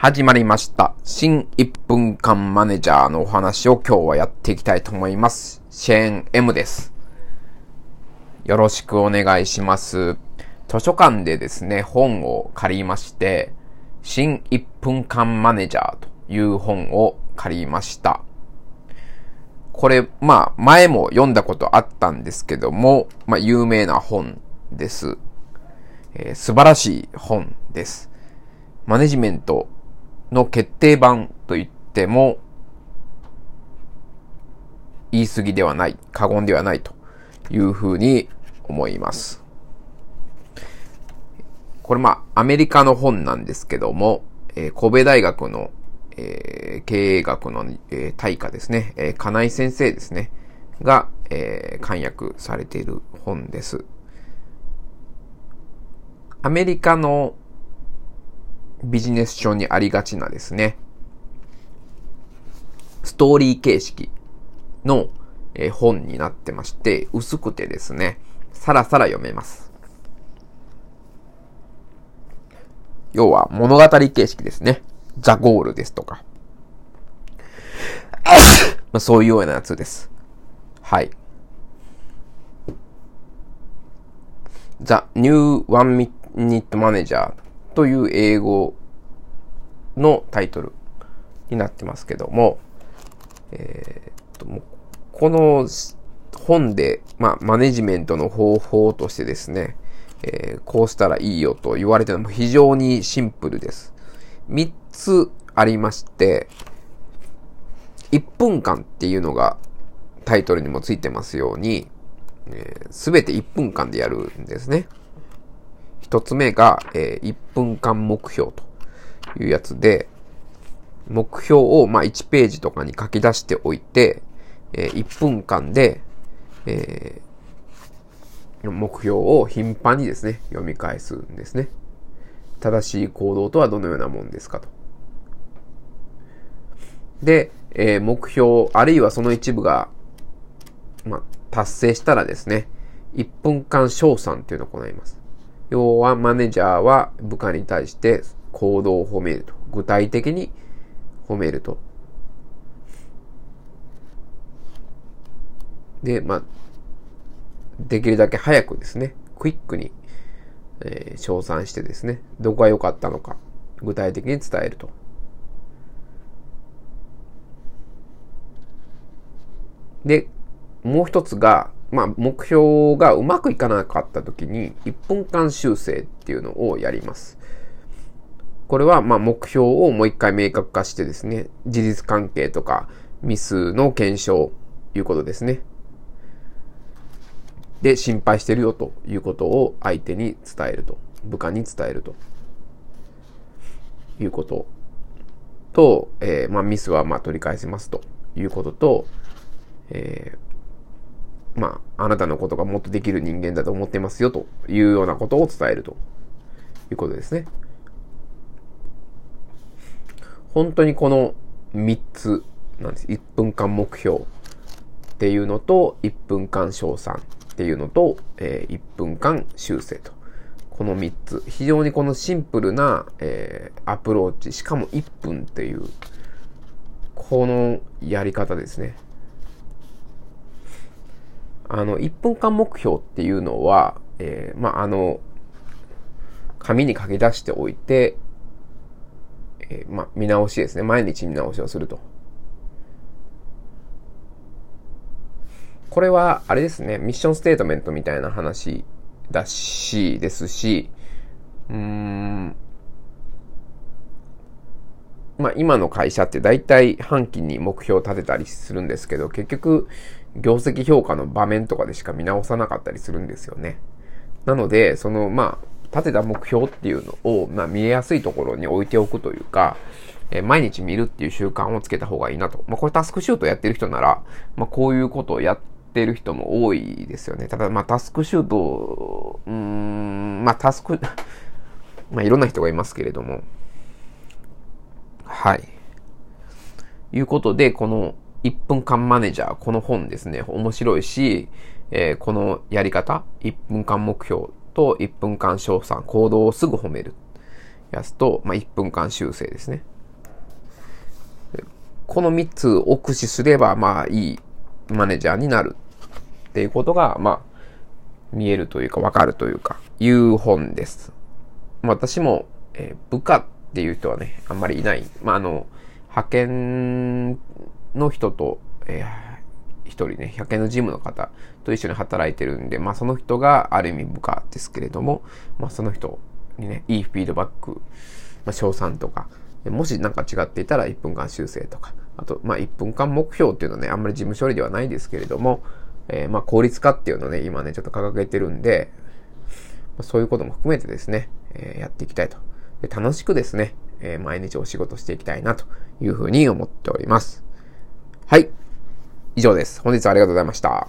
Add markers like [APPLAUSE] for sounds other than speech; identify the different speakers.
Speaker 1: 始まりました。新1分間マネージャーのお話を今日はやっていきたいと思います。シェーン M です。よろしくお願いします。図書館でですね、本を借りまして、新1分間マネージャーという本を借りました。これ、まあ、前も読んだことあったんですけども、まあ、有名な本です。えー、素晴らしい本です。マネジメントの決定版と言っても、言い過ぎではない、過言ではないというふうに思います。これまあ、アメリカの本なんですけども、えー、神戸大学の、えー、経営学の、えー、大家ですね、えー、金井先生ですね、が、えー、簡約されている本です。アメリカのビジネス書にありがちなですね、ストーリー形式の、え本になってまして、薄くてですね、さらさら読めます。要は物語形式ですね。ザ・ゴールですとか。[COUGHS] まあ、そういうようなやつです。はい。The New One Minute Manager という英語のタイトルになってますけども、えー、っと、もこの本で、まあ、マネジメントの方法としてですね、えー、こうしたらいいよと言われてるのも非常にシンプルです。3つありまして、1分間っていうのがタイトルにもついてますように、す、えー、べ、て1分間でやるんですね。一つ目が、えー、1分間目標というやつで、目標を、まあ、1ページとかに書き出しておいて、えー、1分間で、えー、目標を頻繁にですね、読み返すんですね。正しい行動とはどのようなもんですかと。で、えー、目標、あるいはその一部が、まあ、達成したらですね、1分間賞賛っていうのを行います。要はマネージャーは部下に対して行動を褒めると。具体的に褒めると。で、まあ、できるだけ早くですね、クイックに、えー、称賛してですね、どこが良かったのか、具体的に伝えると。で、もう一つが、まあ、目標がうまくいかなかった時に、1分間修正っていうのをやります。これは、まあ、目標をもう一回明確化してですね、事実関係とか、ミスの検証、いうことですね。で、心配してるよということを相手に伝えると。部下に伝えると。いうことと、えー、まあ、ミスはまあ取り返せますということと、えーまあ、あなたのことがもっとできる人間だと思ってますよというようなことを伝えるということですね。本当にこの3つなんです。1分間目標っていうのと、1分間賞賛っていうのと、えー、1分間修正と。この3つ。非常にこのシンプルな、えー、アプローチ、しかも1分っていう、このやり方ですね。あの、1分間目標っていうのは、えー、まあ、あの、紙に書き出しておいて、えー、まあ、見直しですね。毎日見直しをすると。これは、あれですね。ミッションステートメントみたいな話だし、ですし、うーん、まあ今の会社って大体半期に目標を立てたりするんですけど、結局業績評価の場面とかでしか見直さなかったりするんですよね。なので、そのまあ、立てた目標っていうのを、まあ見えやすいところに置いておくというか、えー、毎日見るっていう習慣をつけた方がいいなと。まあこれタスクシュートやってる人なら、まあこういうことをやってる人も多いですよね。ただまあタスクシュート、うーん、まあタスク [LAUGHS] まあいろんな人がいますけれども、はい。いうことで、この1分間マネージャー、この本ですね、面白いし、えー、このやり方、1分間目標と1分間賞賛、行動をすぐ褒める。やつと、まあ、1分間修正ですね。この3つを駆使すれば、まあ、いいマネージャーになるっていうことが、まあ、見えるというか、わかるというか、いう本です。私も、えー、部下っていう人はね、あんまりいない。まあ、あの、派遣の人と、えー、一人ね、派遣の事務の方と一緒に働いてるんで、まあその人がある意味部下ですけれども、まあその人にね、いいフィードバック、まあ賞賛とか、もし何か違っていたら1分間修正とか、あと、まあ1分間目標っていうのはね、あんまり事務処理ではないですけれども、えー、まあ効率化っていうのをね、今ね、ちょっと掲げてるんで、ま、そういうことも含めてですね、えー、やっていきたいと。で楽しくですね、えー、毎日お仕事していきたいなというふうに思っております。はい。以上です。本日はありがとうございました。